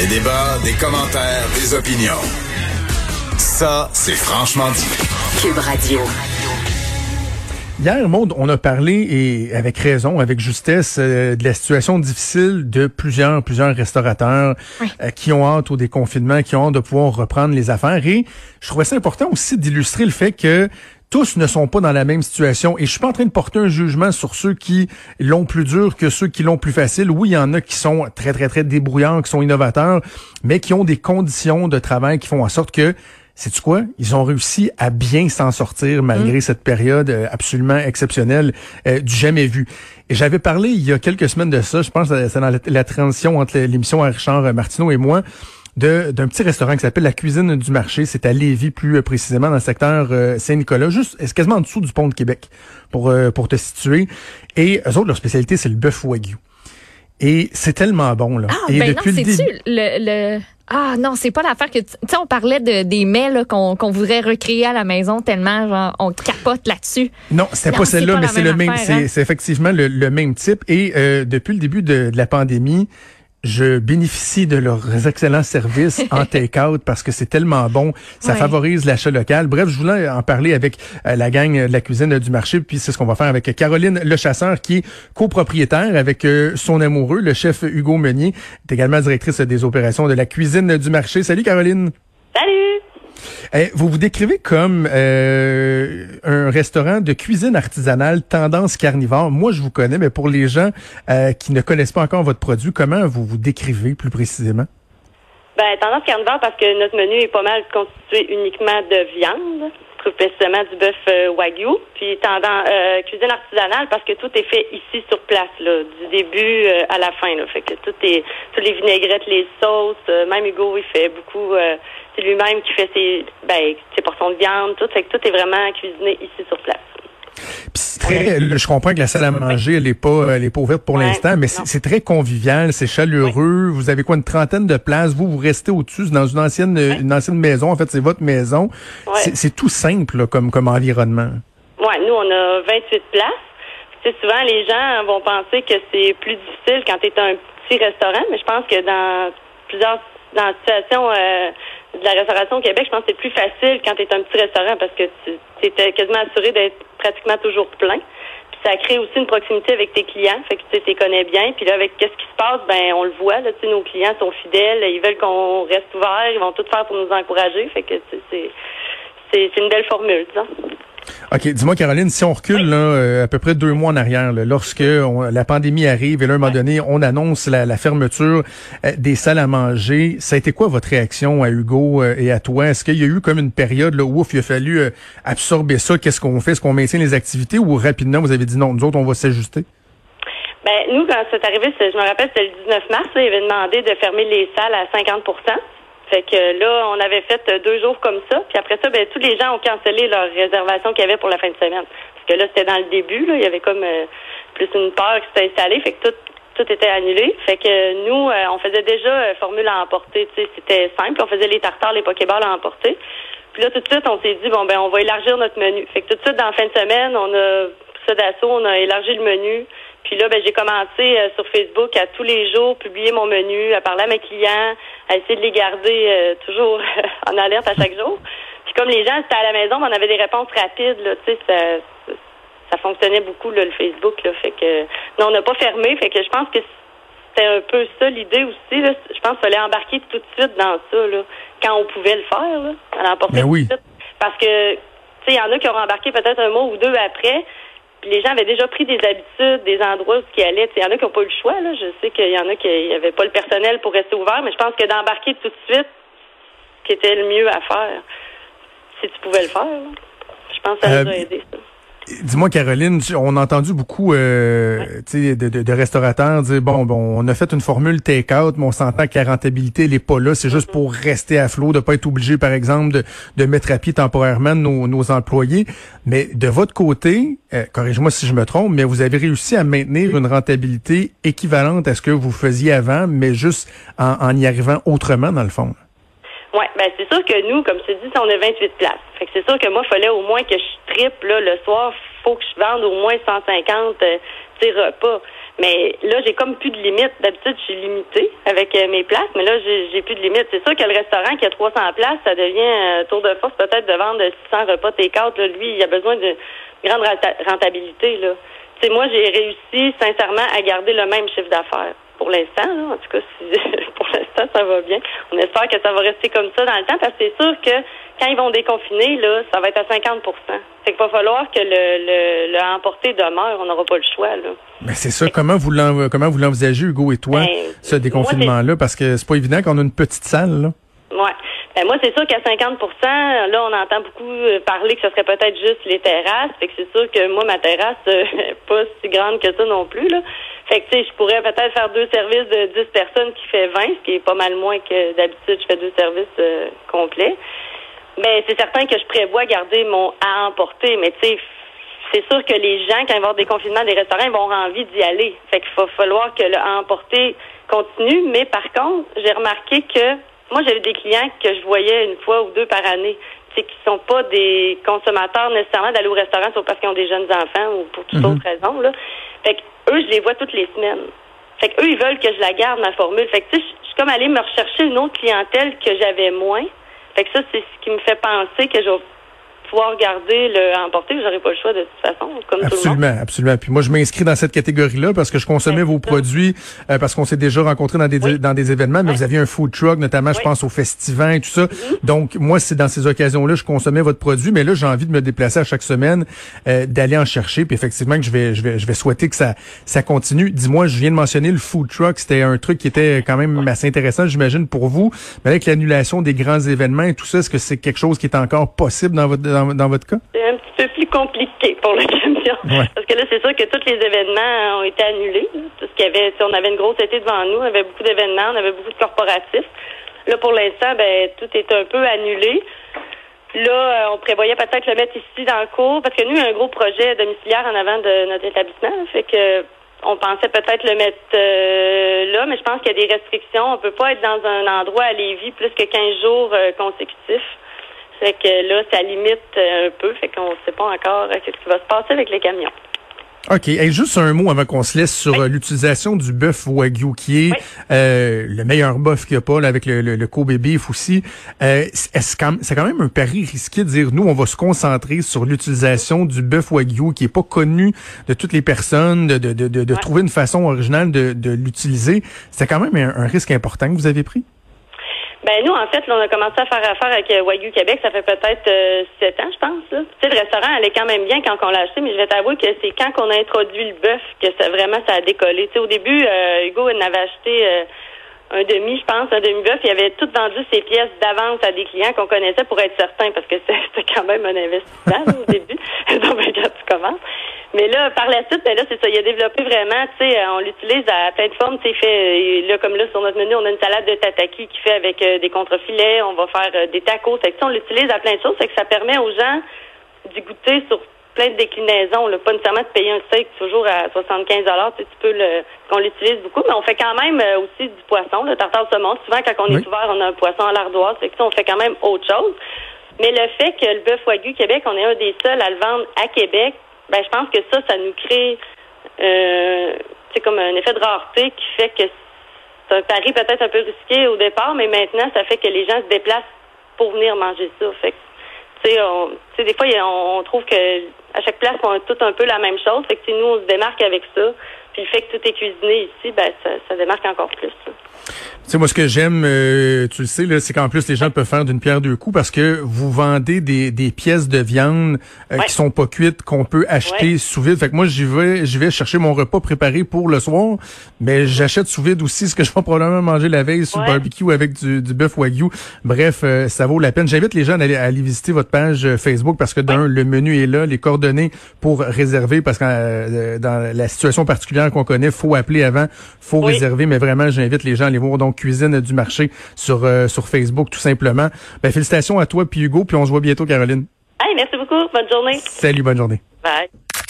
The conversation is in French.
Des débats, des commentaires, des opinions. Ça, c'est franchement dit. Cube Radio. Hier, Maud, on a parlé, et avec raison, avec justesse, euh, de la situation difficile de plusieurs, plusieurs restaurateurs euh, qui ont hâte au déconfinement, qui ont hâte de pouvoir reprendre les affaires. Et je trouvais ça important aussi d'illustrer le fait que tous ne sont pas dans la même situation. Et je suis pas en train de porter un jugement sur ceux qui l'ont plus dur que ceux qui l'ont plus facile. Oui, il y en a qui sont très, très, très débrouillants, qui sont innovateurs, mais qui ont des conditions de travail qui font en sorte que c'est tu quoi? Ils ont réussi à bien s'en sortir malgré mm. cette période euh, absolument exceptionnelle euh, du jamais vu. Et j'avais parlé il y a quelques semaines de ça, je pense que c'est dans la, transition entre l'émission à Richard Martineau et moi, d'un petit restaurant qui s'appelle la Cuisine du Marché. C'est à Lévis, plus précisément dans le secteur Saint-Nicolas, juste c'est quasiment en dessous du pont de Québec, pour, pour te situer? Et eux autres, leur spécialité, c'est le bœuf wagyu. Et c'est tellement bon, là. Ah, et ben non, c'est-tu le... le... Ah non, c'est pas l'affaire que tu sais on parlait de des mets qu'on qu'on voudrait recréer à la maison tellement genre on capote là-dessus. Non, c'était pas celle-là, mais c'est le même, hein. c'est effectivement le, le, même type. Et euh, depuis le début de, de la pandémie, je bénéficie de leurs excellents services en take-out parce que c'est tellement bon. Ça favorise l'achat local. Bref, je voulais en parler avec euh, la gang de la cuisine du marché. Puis c'est ce qu'on va faire avec Caroline Le Chasseur, qui est copropriétaire avec euh, son amoureux, le chef Hugo Meunier, est également directrice des opérations de la cuisine du marché. Salut Caroline. Salut. Eh, vous vous décrivez comme euh, un restaurant de cuisine artisanale tendance carnivore. Moi, je vous connais, mais pour les gens euh, qui ne connaissent pas encore votre produit, comment vous vous décrivez plus précisément? Ben, tendance carnivore parce que notre menu est pas mal constitué uniquement de viande, plus précisément du bœuf euh, wagyu, puis tendance cuisine artisanale parce que tout est fait ici sur place, du début à la fin. Fait que tout est, tous les vinaigrettes, les sauces, même Hugo, il fait beaucoup c'est lui-même qui fait ses, ben, ses portions de viande, tout. Fait que tout est vraiment cuisiné ici sur place. Très, je comprends que la salle à manger, elle est pas, elle est pas ouverte pour l'instant, mais c'est très convivial, c'est chaleureux. Vous avez quoi, une trentaine de places? Vous, vous restez au-dessus, dans une ancienne, une ancienne maison. En fait, c'est votre maison. C'est tout simple, comme, comme environnement. Ouais, nous, on a 28 places. sais, souvent, les gens vont penser que c'est plus difficile quand tu es un petit restaurant, mais je pense que dans plusieurs, dans la situation, euh, de la restauration au Québec, je pense que c'est plus facile quand tu es un petit restaurant parce que tu es quasiment assuré d'être pratiquement toujours plein. Puis ça crée aussi une proximité avec tes clients, fait que tu les connais bien. Puis là, avec qu'est-ce qui se passe, ben on le voit. Là, nos clients sont fidèles, ils veulent qu'on reste ouvert, ils vont tout faire pour nous encourager. Fait que c'est c'est une belle formule, disons. OK, dis-moi, Caroline, si on recule là, euh, à peu près deux mois en arrière, lorsque la pandémie arrive et là, à un moment donné, on annonce la, fermeture euh, des salles à manger, ça a été quoi votre réaction à Hugo euh, et à toi? Est-ce qu'il y a eu comme une période là, où il a fallu absorber ça? Qu'est-ce qu'on fait? Est-ce qu'on maintient les activités ou rapidement, vous avez dit non, nous autres, on va s'ajuster? Ben, nous, quand c'est arrivé, je me rappelle, c'était le 19 mars, il avait demandé de fermer les salles à 50 fait que là, on avait fait deux jours comme ça. Puis après ça, ben, tous les gens ont cancellé leur réservation qu'il y avait pour la fin de semaine. Parce que là, c'était dans le début, là, il y avait comme euh, plus une peur qui s'était installée. Fait que tout, tout était annulé. Fait que nous, euh, on faisait déjà euh, formule à emporter. C'était simple. On faisait les tartares, les pokéballs à emporter. Puis là, tout de suite, on s'est dit, bon, ben, on va élargir notre menu. Fait que tout de suite, dans la fin de semaine, on a, ça d'assaut, on a élargi le menu. Puis là, ben, j'ai commencé sur Facebook à tous les jours publier mon menu, à parler à mes clients, à essayer de les garder euh, toujours en alerte à chaque jour. Puis comme les gens étaient à la maison, on avait des réponses rapides, là, tu sais, ça, ça fonctionnait beaucoup le Facebook, là, fait que non, on n'a pas fermé, fait que je pense que c'était un peu ça l'idée aussi. Là. Je pense qu'il fallait embarquer tout de suite dans ça, là, quand on pouvait le faire, là, à l'emporter ben oui. Parce que tu sais, il y en a qui ont embarqué peut-être un mois ou deux après, puis les gens avaient déjà pris des habitudes, des endroits où ils allaient. Il y en a qui n'ont pas eu le choix. Là. Je sais qu'il y en a qui n'avaient pas le personnel pour rester ouvert, mais je pense que d'embarquer tout de suite, qui était le mieux à faire, si tu pouvais le faire, je pense que ça nous a euh, aidé. Ça. Dis-moi, Caroline, on a entendu beaucoup euh, de, de, de, restaurateurs dire bon, bon, on a fait une formule take-out, mais on s'entend que la rentabilité n'est pas là. C'est juste mm-hmm. pour rester à flot, de pas être obligé, par exemple, de, de mettre à pied temporairement nos, nos employés. Mais de votre côté, euh, corrige-moi si je me trompe, mais vous avez réussi à maintenir une rentabilité équivalente à ce que vous faisiez avant, mais juste en, en y arrivant autrement, dans le fond. Oui, ben c'est sûr que nous, comme tu dis, on a 28 places. Fait que c'est sûr que moi, il fallait au moins que je triple là, le soir, faut que je vende au moins 150 euh, repas. Mais là, j'ai comme plus de limite. D'habitude, je suis limitée avec euh, mes places, mais là, j'ai plus de limite. C'est sûr que le restaurant qui a 300 places, ça devient tour de force peut-être de vendre 600 repas take-out. Lui, il a besoin de grande rentabilité. Là. moi, j'ai réussi sincèrement à garder le même chiffre d'affaires pour l'instant. En tout cas, pour l'instant, ça va bien. On espère que ça va rester comme ça dans le temps parce que c'est sûr que quand ils vont déconfiner, là, ça va être à 50 C'est qu'il va falloir que le, le, le emporter demeure. On n'aura pas le choix. Là. Mais c'est ça. Comment vous comment vous l'envisagez, Hugo et toi, ben, ce déconfinement-là? Parce que c'est pas évident qu'on a une petite salle. Là. Ouais. Ben moi, c'est sûr qu'à 50% là, on entend beaucoup euh, parler que ce serait peut-être juste les terrasses. Fait que c'est sûr que moi, ma terrasse euh, pas si grande que ça non plus. Là. Fait que tu sais, je pourrais peut-être faire deux services de 10 personnes qui fait 20, ce qui est pas mal moins que d'habitude, je fais deux services euh, complets. Mais c'est certain que je prévois garder mon à emporter, mais tu sais, c'est sûr que les gens, quand ils vont avoir des confinements des restaurants, ils vont avoir envie d'y aller. Fait qu'il va falloir que le à emporter continue. Mais par contre, j'ai remarqué que moi, j'avais des clients que je voyais une fois ou deux par année, qui sont pas des consommateurs nécessairement d'aller au restaurant, sauf parce qu'ils ont des jeunes enfants ou pour toutes mhm. autres raisons. Là. Fait que eux, je les vois toutes les semaines. Fait que eux, ils veulent que je la garde, ma formule. Fait que tu sais, je suis comme allée me rechercher une autre clientèle que j'avais moins. Fait que ça, c'est ce qui me fait penser que je pouvoir garder le emporter, j'aurais pas le choix de toute façon, comme absolument, tout le monde. Absolument, Puis moi, je m'inscris dans cette catégorie-là parce que je consommais vos produits euh, parce qu'on s'est déjà rencontrés dans des dans des événements, mais vous aviez un food truck, notamment, je pense au festival et tout ça. Mm-hmm. Donc moi, c'est dans ces occasions-là, je consommais votre produit, mais là, j'ai envie de me déplacer à chaque semaine, euh, d'aller en chercher, puis effectivement que je vais je vais je vais souhaiter que ça ça continue. Dis-moi, je viens de mentionner le food truck, c'était un truc qui était quand même assez intéressant, j'imagine pour vous, mais avec l'annulation des grands événements et tout ça, est-ce que c'est quelque chose qui est encore possible dans votre dans votre cas? un petit peu plus compliqué pour le camion. Parce que là, c'est sûr que tous les événements ont été annulés. Tout ce qu'il y avait, on avait une grosse été devant nous, on avait beaucoup d'événements, on avait beaucoup de corporatifs. Là, pour l'instant, ben, tout est un peu annulé. Là, euh, on prévoyait peut-être le mettre ici dans le cours, parce que nous, il y a un gros projet domiciliaire en avant de notre établissement. Fait que on pensait peut-être le mettre euh, là, mais je pense qu'il y a des restrictions. On peut pas être dans un endroit à Lévis plus que 15 jours euh, consécutifs. Fait que là, ça limite euh, un peu. Fait qu'on ne sait pas encore euh, ce qui va se passer avec les camions. OK. Et juste un mot avant qu'on se laisse sur euh, l'utilisation du bœuf Wagyu, qui est le meilleur bœuf qu'il n'y a pas, là, avec le, le, Kobe beef aussi. Euh, c'est quand même un pari risqué de dire, nous, on va se concentrer sur l'utilisation du bœuf Wagyu, qui est pas connu de toutes les personnes, de, de, de, de trouver une façon originale de, de l'utiliser? C'est quand même un risque important que vous avez pris? Ben nous, en fait, on a commencé à faire affaire avec euh, Wagyu Québec, ça fait peut-être euh, sept ans, je pense. Tu sais, le restaurant allait quand même bien quand on l'a acheté, mais je vais t'avouer que c'est quand on a introduit le bœuf que ça vraiment ça a décollé. Tu sais, au début, euh, Hugo il avait acheté un demi, je pense, un demi-bœuf. Il avait tout vendu ses pièces d'avance à des clients qu'on connaissait pour être certain, parce que c'était quand même un investissement au début. Donc, ben, quand tu commences. Mais là, par la suite, ben là, c'est ça. Il a développé vraiment, tu sais, on l'utilise à plein de formes. Tu sais, fait, là, comme là, sur notre menu, on a une salade de tataki qui fait avec euh, des contrefilets. On va faire euh, des tacos. Fait que, on l'utilise à plein de choses. C'est que ça permet aux gens d'y goûter sur plein de déclinaisons. Là. Pas nécessairement de payer un steak toujours à 75 tu, tu peux le, qu'on l'utilise beaucoup, mais on fait quand même euh, aussi du poisson, le tartare saumon. Souvent, quand on est ouvert, on a un poisson à l'ardoise. Fait que, on fait quand même autre chose. Mais le fait que le bœuf Wagyu Québec, on est un des seuls à le vendre à Québec, ben je pense que ça, ça nous crée euh, comme un effet de rareté qui fait que c'est un pari peut-être un peu risqué au départ, mais maintenant, ça fait que les gens se déplacent pour venir manger ça. Fait tu sais, des fois, on, trouve que à chaque place, on a tout un peu la même chose. Fait que nous, on se démarque avec ça. Puis le fait que tout est cuisiné ici, ben, ça, ça démarque encore plus. Tu sais, moi, ce que j'aime, euh, tu le sais, là, c'est qu'en plus, les gens peuvent faire d'une pierre deux coups parce que vous vendez des, des pièces de viande euh, qui sont pas cuites, qu'on peut acheter sous vide. Fait que moi, j'y vais, j'y vais chercher mon repas préparé pour le soir, mais j'achète sous vide aussi ce que je vais probablement manger la veille sur le barbecue avec du, du bœuf wagyu. Bref, euh, ça vaut la peine. J'invite les gens à aller, à aller, visiter votre page Facebook parce que d'un, le menu est là, les coordonnées pour réserver parce que dans la situation particulière qu'on connaît, faut appeler avant, faut réserver, mais vraiment, j'invite les gens à aller voir donc cuisine du marché sur euh, sur Facebook tout simplement. Ben félicitations à toi puis Hugo puis on se voit bientôt Caroline. Hey, merci beaucoup. Bonne journée. Salut, bonne journée. Bye.